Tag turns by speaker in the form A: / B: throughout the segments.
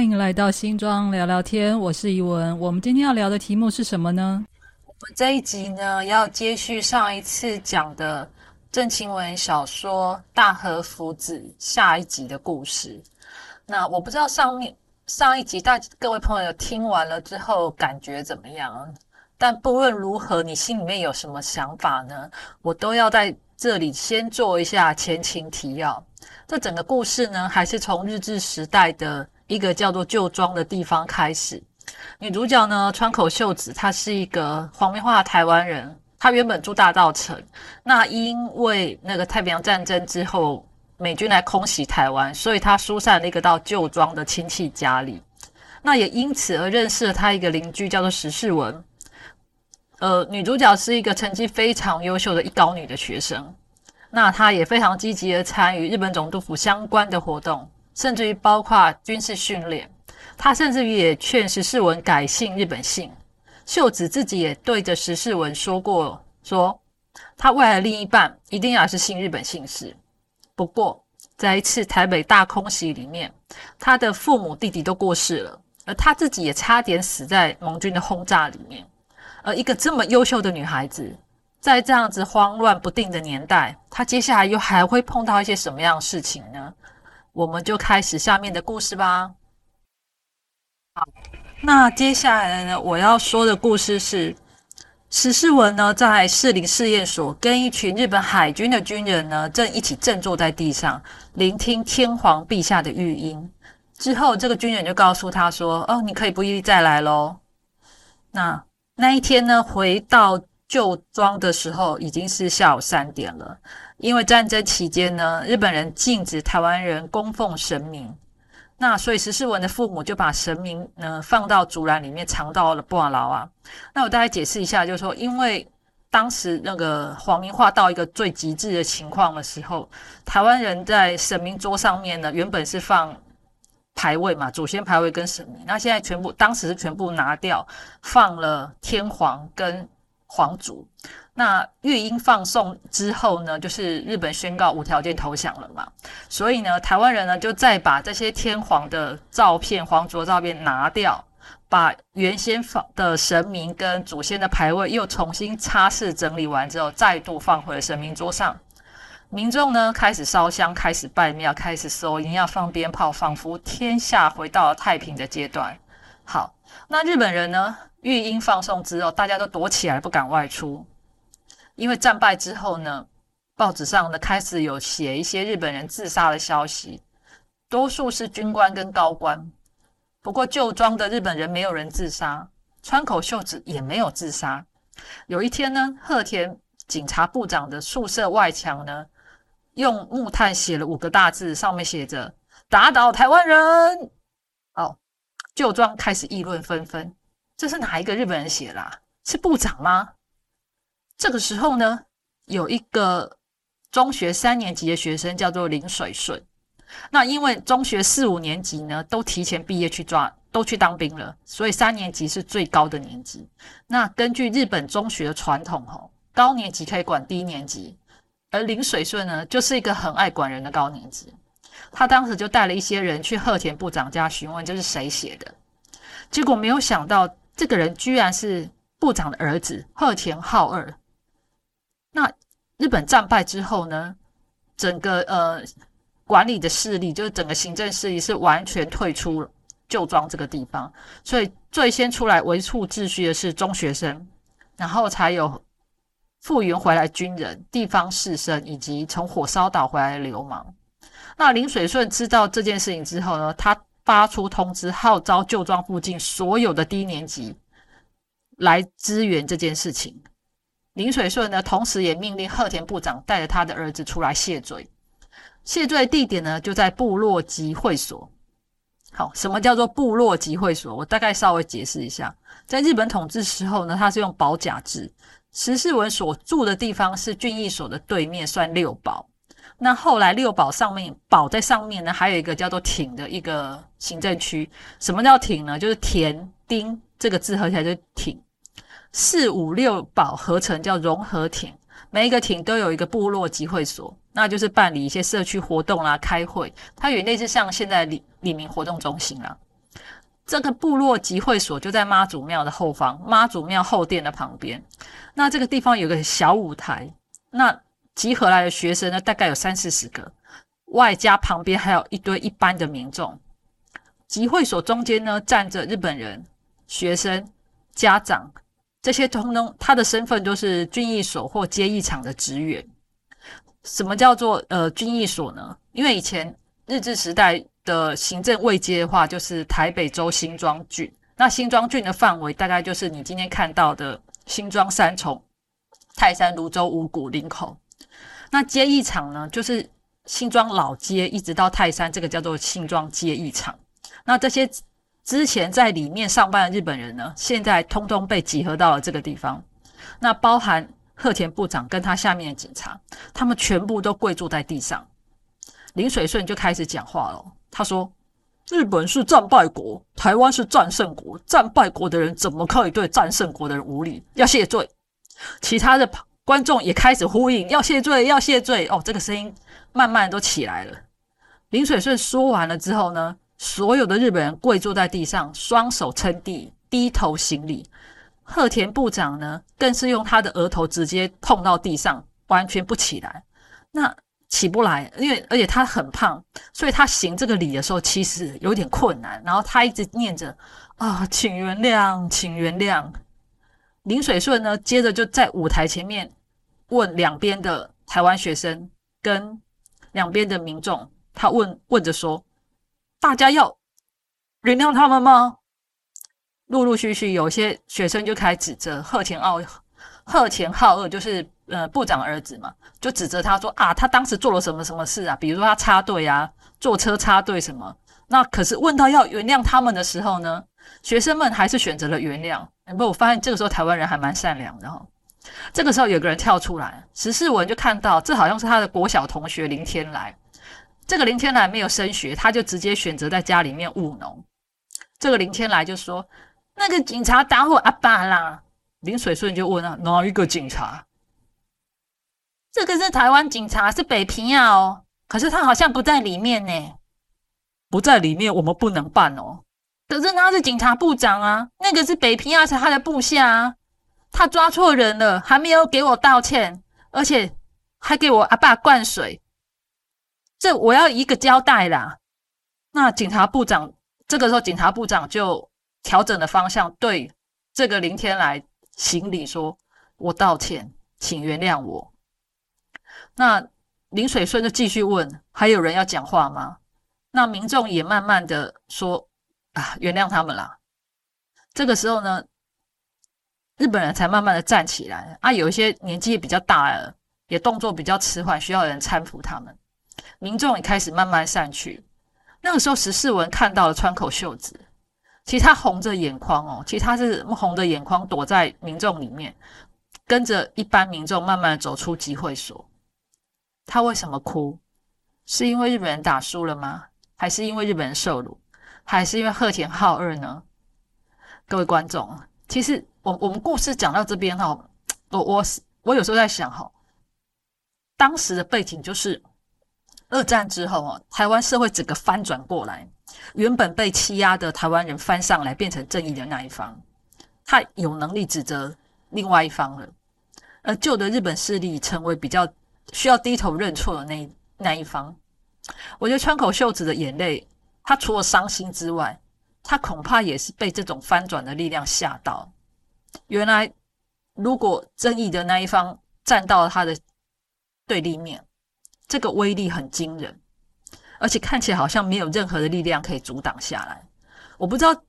A: 欢迎来到新庄聊聊天，我是怡文。我们今天要聊的题目是什么呢？
B: 我们这一集呢，要接续上一次讲的郑清文小说《大和福子》下一集的故事。那我不知道上面上一集大各位朋友听完了之后感觉怎么样？但不论如何，你心里面有什么想法呢？我都要在这里先做一下前情提要。这整个故事呢，还是从日治时代的一个叫做旧庄的地方开始。女主角呢，川口秀子，她是一个黄明化台湾人。她原本住大稻城，那因为那个太平洋战争之后，美军来空袭台湾，所以她疏散了一个到旧庄的亲戚家里。那也因此而认识了她一个邻居，叫做石世文。呃，女主角是一个成绩非常优秀的一高女的学生，那她也非常积极的参与日本总督府相关的活动，甚至于包括军事训练。她甚至于也劝石世文改姓日本姓。秀子自己也对着石世文说过，说他未来的另一半一定要是姓日本姓氏。不过，在一次台北大空袭里面，他的父母弟弟都过世了，而他自己也差点死在盟军的轰炸里面。而一个这么优秀的女孩子，在这样子慌乱不定的年代，她接下来又还会碰到一些什么样的事情呢？我们就开始下面的故事吧。好，那接下来呢，我要说的故事是石世文呢，在士林试验所跟一群日本海军的军人呢，正一起正坐在地上聆听天皇陛下的御音。之后，这个军人就告诉他说：“哦，你可以不必再来喽。”那那一天呢，回到旧庄的时候已经是下午三点了。因为战争期间呢，日本人禁止台湾人供奉神明，那所以石世文的父母就把神明呢放到竹篮里面藏到了布瓦牢啊。那我大概解释一下，就是说，因为当时那个皇民化到一个最极致的情况的时候，台湾人在神明桌上面呢，原本是放。牌位嘛，祖先牌位跟神明，那现在全部当时是全部拿掉，放了天皇跟皇族。那乐音放送之后呢，就是日本宣告无条件投降了嘛。所以呢，台湾人呢就再把这些天皇的照片、皇族的照片拿掉，把原先放的神明跟祖先的牌位又重新擦拭整理完之后，再度放回神明桌上。民众呢开始烧香，开始拜庙，开始收银，要放鞭炮，仿佛天下回到了太平的阶段。好，那日本人呢？御音放送之后，大家都躲起来，不敢外出，因为战败之后呢，报纸上呢开始有写一些日本人自杀的消息，多数是军官跟高官。不过旧装的日本人没有人自杀，川口秀子也没有自杀。有一天呢，鹤田警察部长的宿舍外墙呢。用木炭写了五个大字，上面写着“打倒台湾人”。哦，旧装开始议论纷纷，这是哪一个日本人写啦？是部长吗？这个时候呢，有一个中学三年级的学生叫做林水顺。那因为中学四五年级呢都提前毕业去抓，都去当兵了，所以三年级是最高的年级。那根据日本中学的传统，吼，高年级可以管低年级。而林水顺呢，就是一个很爱管人的高年级。他当时就带了一些人去鹤田部长家询问，这是谁写的？结果没有想到，这个人居然是部长的儿子鹤田浩二。那日本战败之后呢，整个呃管理的势力，就是整个行政势力是完全退出旧庄这个地方，所以最先出来维护秩序的是中学生，然后才有。复原回来军人、地方士绅以及从火烧岛回来的流氓。那林水顺知道这件事情之后呢，他发出通知，号召旧庄附近所有的低年级来支援这件事情。林水顺呢，同时也命令鹤田部长带着他的儿子出来谢罪。谢罪地点呢，就在部落集会所。好，什么叫做部落集会所？我大概稍微解释一下。在日本统治时候呢，它是用保甲制。石世文所住的地方是郡役所的对面，算六堡。那后来六堡上面堡在上面呢，还有一个叫做町的一个行政区。什么叫町呢？就是田丁这个字合起来就是町。四五六堡合成叫融合町，每一个町都有一个部落集会所，那就是办理一些社区活动啦、开会。它有类似像现在李李明活动中心啦。这个部落集会所就在妈祖庙的后方，妈祖庙后殿的旁边。那这个地方有个小舞台，那集合来的学生呢，大概有三四十个，外加旁边还有一堆一般的民众。集会所中间呢，站着日本人、学生、家长，这些通通他的身份都是军役所或接役场的职员。什么叫做呃军役所呢？因为以前日治时代的行政位阶的话，就是台北州新庄郡。那新庄郡的范围大概就是你今天看到的新庄、三重、泰山、泸州、五股、林口。那接役场呢，就是新庄老街一直到泰山，这个叫做新庄接役场。那这些之前在里面上班的日本人呢，现在通通被集合到了这个地方。那包含。贺田部长跟他下面的警察，他们全部都跪坐在地上。林水顺就开始讲话了。他说：“日本是战败国，台湾是战胜国。战败国的人怎么可以对战胜国的人无礼？要谢罪。”其他的观众也开始呼应：“要谢罪，要谢罪。”哦，这个声音慢慢都起来了。林水顺说完了之后呢，所有的日本人跪坐在地上，双手撑地，低头行礼。贺田部长呢，更是用他的额头直接碰到地上，完全不起来。那起不来，因为而且他很胖，所以他行这个礼的时候其实有点困难。然后他一直念着：“啊，请原谅，请原谅。”林水顺呢，接着就在舞台前面问两边的台湾学生跟两边的民众，他问问着说：“大家要原谅他们吗？”陆陆续续有些学生就开始指责贺前傲、贺前浩二，就是呃部长儿子嘛，就指责他说啊，他当时做了什么什么事啊？比如说他插队啊，坐车插队什么？那可是问到要原谅他们的时候呢，学生们还是选择了原谅。不，我发现这个时候台湾人还蛮善良的哈。这个时候有个人跳出来，十四文就看到这好像是他的国小同学林天来。这个林天来没有升学，他就直接选择在家里面务农。这个林天来就说。那个警察打我阿爸啦！林水顺就问啊，哪一个警察？这个是台湾警察，是北平啊哦。可是他好像不在里面呢，不在里面，我们不能办哦。可是他是警察部长啊，那个是北平亚，是他的部下啊。他抓错人了，还没有给我道歉，而且还给我阿爸灌水。这我要一个交代啦。那警察部长这个时候，警察部长就。调整了方向，对这个林天来行礼，说：“我道歉，请原谅我。”那林水顺就继续问：“还有人要讲话吗？”那民众也慢慢的说：“啊，原谅他们啦。”这个时候呢，日本人才慢慢的站起来。啊，有一些年纪也比较大了，也动作比较迟缓，需要人搀扶他们。民众也开始慢慢散去。那个时候，十四文看到了川口秀子。其实他红着眼眶哦，其实他是红着眼眶躲在民众里面，跟着一般民众慢慢走出集会所。他为什么哭？是因为日本人打输了吗？还是因为日本人受辱？还是因为鹤田浩二呢？各位观众，其实我我们故事讲到这边哈，我我我有时候在想哈，当时的背景就是二战之后哦，台湾社会整个翻转过来。原本被欺压的台湾人翻上来，变成正义的那一方，他有能力指责另外一方了。而旧的日本势力成为比较需要低头认错的那那一方。我觉得川口秀子的眼泪，他除了伤心之外，他恐怕也是被这种翻转的力量吓到。原来，如果正义的那一方站到了他的对立面，这个威力很惊人。而且看起来好像没有任何的力量可以阻挡下来。我不知道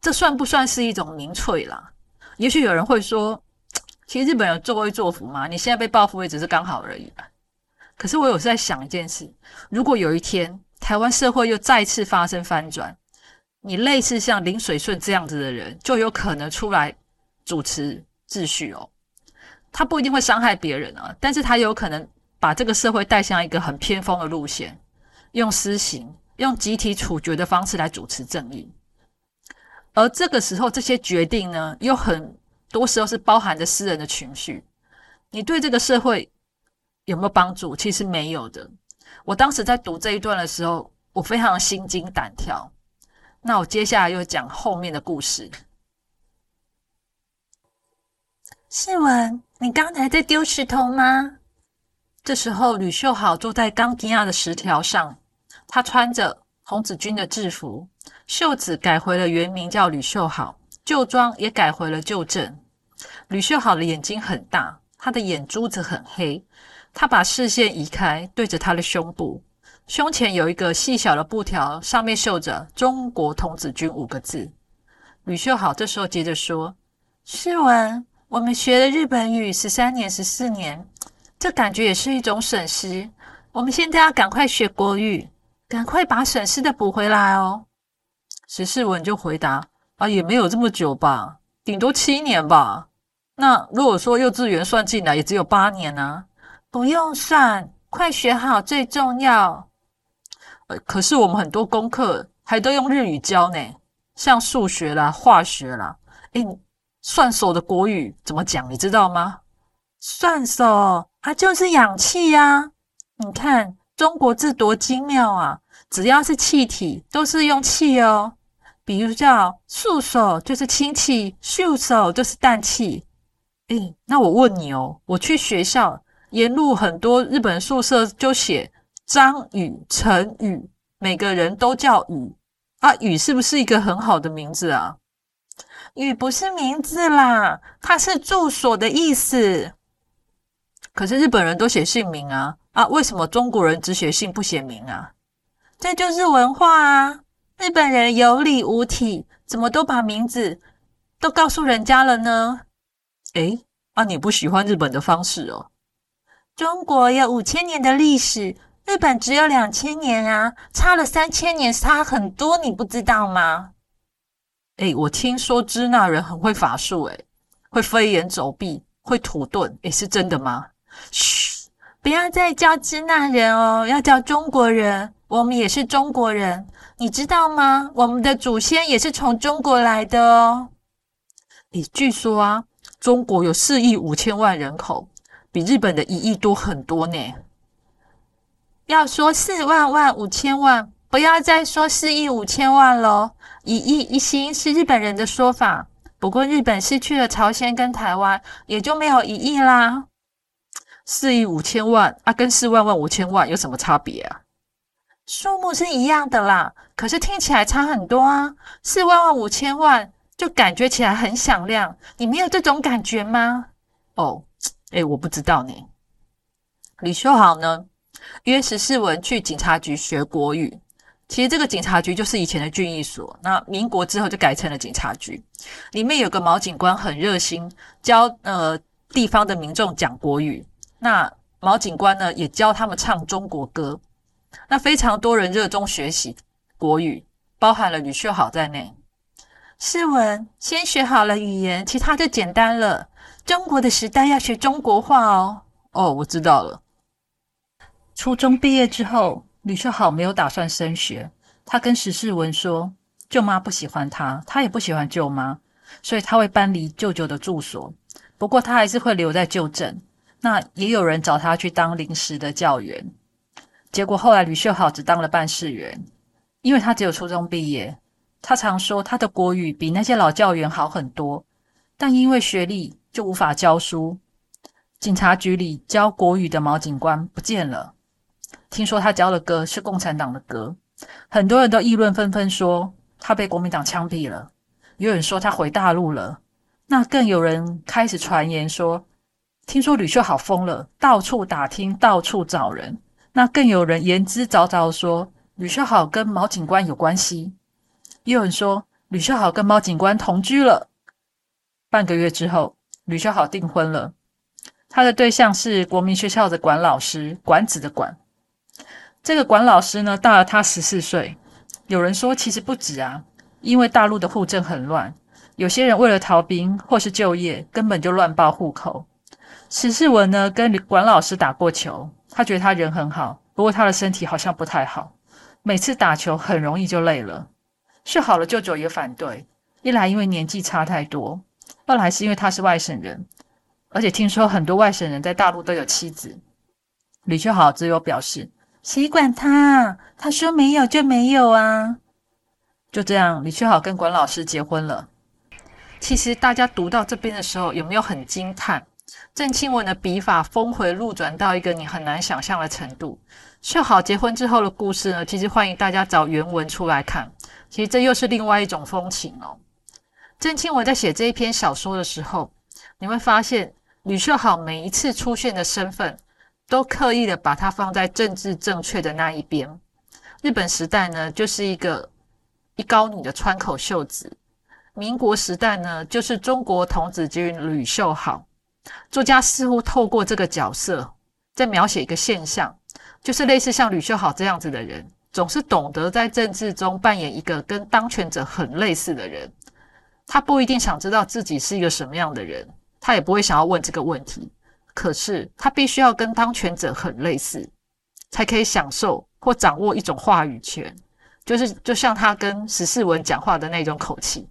B: 这算不算是一种民粹啦？也许有人会说，其实日本人作威作福嘛，你现在被报复也只是刚好而已。可是我有在想一件事：如果有一天台湾社会又再次发生翻转，你类似像林水顺这样子的人，就有可能出来主持秩序哦。他不一定会伤害别人啊，但是他有可能把这个社会带向一个很偏锋的路线。用私刑、用集体处决的方式来主持正义，而这个时候，这些决定呢，有很多时候是包含着私人的情绪。你对这个社会有没有帮助？其实没有的。我当时在读这一段的时候，我非常心惊胆跳。那我接下来又讲后面的故事。世文，你刚才在丢石头吗？这时候，吕秀好坐在冈迪亚的石条上，他穿着童子军的制服，袖子改回了原名叫吕秀好，旧装也改回了旧正。吕秀好的眼睛很大，他的眼珠子很黑。他把视线移开，对着他的胸部，胸前有一个细小的布条，上面绣着“中国童子军”五个字。吕秀好这时候接着说：“世文。”我们学了日本语十三年、十四年，这感觉也是一种损失。我们现在要赶快学国语，赶快把损失的补回来哦。十四文就回答：“啊，也没有这么久吧，顶多七年吧。那如果说幼稚园算进来，也只有八年呢。不用算，快学好最重要。呃，可是我们很多功课还都用日语教呢，像数学啦、化学啦。诶算手的国语怎么讲？你知道吗？算手它就是氧气呀！你看中国字多精妙啊！只要是气体，都是用气哦。比如叫素手就是氢气，素手就是氮气。诶，那我问你哦，我去学校沿路很多日本宿舍就写张宇、陈宇，每个人都叫宇啊，宇是不是一个很好的名字啊？雨不是名字啦，它是住所的意思。可是日本人都写姓名啊啊，为什么中国人只写姓不写名啊？这就是文化啊！日本人有理无体，怎么都把名字都告诉人家了呢？诶，啊，你不喜欢日本的方式哦？中国有五千年的历史，日本只有两千年啊，差了三千年，差很多，你不知道吗？哎，我听说支那人很会法术，哎，会飞檐走壁，会土遁，哎，是真的吗？嘘，不要再叫支那人哦，要叫中国人。我们也是中国人，你知道吗？我们的祖先也是从中国来的哦。哎，据说啊，中国有四亿五千万人口，比日本的一亿多很多呢。要说四万万五千万，不要再说四亿五千万喽。一亿一心是日本人的说法，不过日本失去了朝鲜跟台湾，也就没有一亿啦。四亿五千万啊，跟四万万五千万有什么差别啊？数目是一样的啦，可是听起来差很多啊。四万万五千万就感觉起来很响亮，你没有这种感觉吗？哦，哎，我不知道呢。李修豪呢，约十四文去警察局学国语。其实这个警察局就是以前的军役所，那民国之后就改成了警察局。里面有个毛警官很热心，教呃地方的民众讲国语。那毛警官呢也教他们唱中国歌。那非常多人热衷学习国语，包含了吕秀好在内。诗文先学好了语言，其他就简单了。中国的时代要学中国话哦。哦，我知道了。初中毕业之后。吕秀好没有打算升学，他跟石世文说，舅妈不喜欢他，他也不喜欢舅妈，所以他会搬离舅舅的住所。不过他还是会留在旧镇。那也有人找他去当临时的教员，结果后来吕秀好只当了办事员，因为他只有初中毕业。他常说他的国语比那些老教员好很多，但因为学历就无法教书。警察局里教国语的毛警官不见了。听说他教的歌是共产党的歌，很多人都议论纷纷，说他被国民党枪毙了。有人说他回大陆了，那更有人开始传言说，听说吕秀好疯了，到处打听，到处找人。那更有人言之凿凿说，吕秀好跟毛警官有关系。也有人说，吕秀好跟毛警官同居了。半个月之后，吕秀好订婚了，他的对象是国民学校的管老师，管子的管。这个管老师呢，大了他十四岁。有人说，其实不止啊，因为大陆的户政很乱，有些人为了逃兵或是就业，根本就乱报户口。史世文呢，跟管老师打过球，他觉得他人很好，不过他的身体好像不太好，每次打球很容易就累了。是好了，舅舅也反对，一来因为年纪差太多，二来是因为他是外省人，而且听说很多外省人在大陆都有妻子。李秀好只有表示。谁管他？他说没有就没有啊！就这样，李秀好跟管老师结婚了。其实大家读到这边的时候，有没有很惊叹？郑清文的笔法峰回路转到一个你很难想象的程度。秀好结婚之后的故事呢？其实欢迎大家找原文出来看。其实这又是另外一种风情哦。郑清文在写这一篇小说的时候，你会发现吕秀好每一次出现的身份，都刻意的把它放在政治正确的那一边。日本时代呢，就是一个一高女的川口秀子；民国时代呢，就是中国童子军吕秀好。作家似乎透过这个角色，在描写一个现象，就是类似像吕秀好这样子的人，总是懂得在政治中扮演一个跟当权者很类似的人。他不一定想知道自己是一个什么样的人，他也不会想要问这个问题。可是他必须要跟当权者很类似，才可以享受或掌握一种话语权，就是就像他跟十四文讲话的那种口气，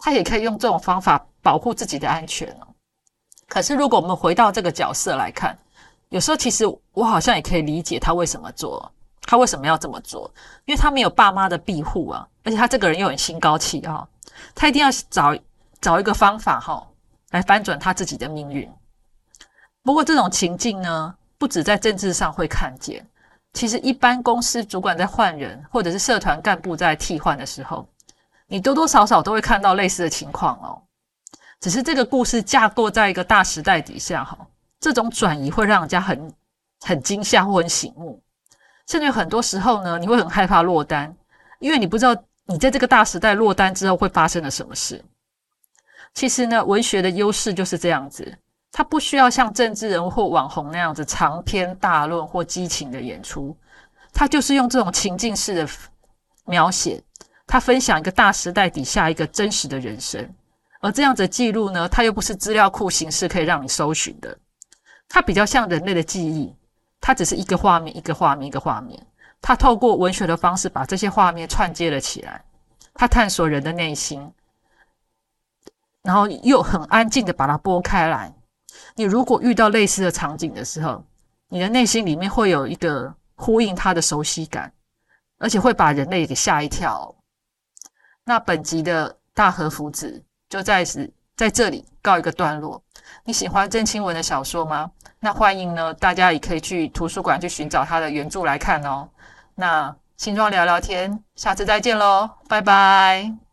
B: 他也可以用这种方法保护自己的安全。可是如果我们回到这个角色来看，有时候其实我好像也可以理解他为什么做，他为什么要这么做，因为他没有爸妈的庇护啊，而且他这个人又很心高气傲。他一定要找找一个方法哈，来翻转他自己的命运。不过这种情境呢，不止在政治上会看见，其实一般公司主管在换人，或者是社团干部在替换的时候，你多多少少都会看到类似的情况哦。只是这个故事架构在一个大时代底下哈，这种转移会让人家很很惊吓或很醒目，甚至很多时候呢，你会很害怕落单，因为你不知道。你在这个大时代落单之后会发生了什么事？其实呢，文学的优势就是这样子，他不需要像政治人物或网红那样子长篇大论或激情的演出，他就是用这种情境式的描写，他分享一个大时代底下一个真实的人生，而这样子记录呢，它又不是资料库形式可以让你搜寻的，它比较像人类的记忆，它只是一个画面一个画面一个画面。他透过文学的方式把这些画面串接了起来，他探索人的内心，然后又很安静的把它拨开来。你如果遇到类似的场景的时候，你的内心里面会有一个呼应他的熟悉感，而且会把人类给吓一跳。那本集的大和福子就在此在这里告一个段落。你喜欢郑清文的小说吗？那欢迎呢，大家也可以去图书馆去寻找他的原著来看哦。那新庄聊聊天，下次再见喽，拜拜。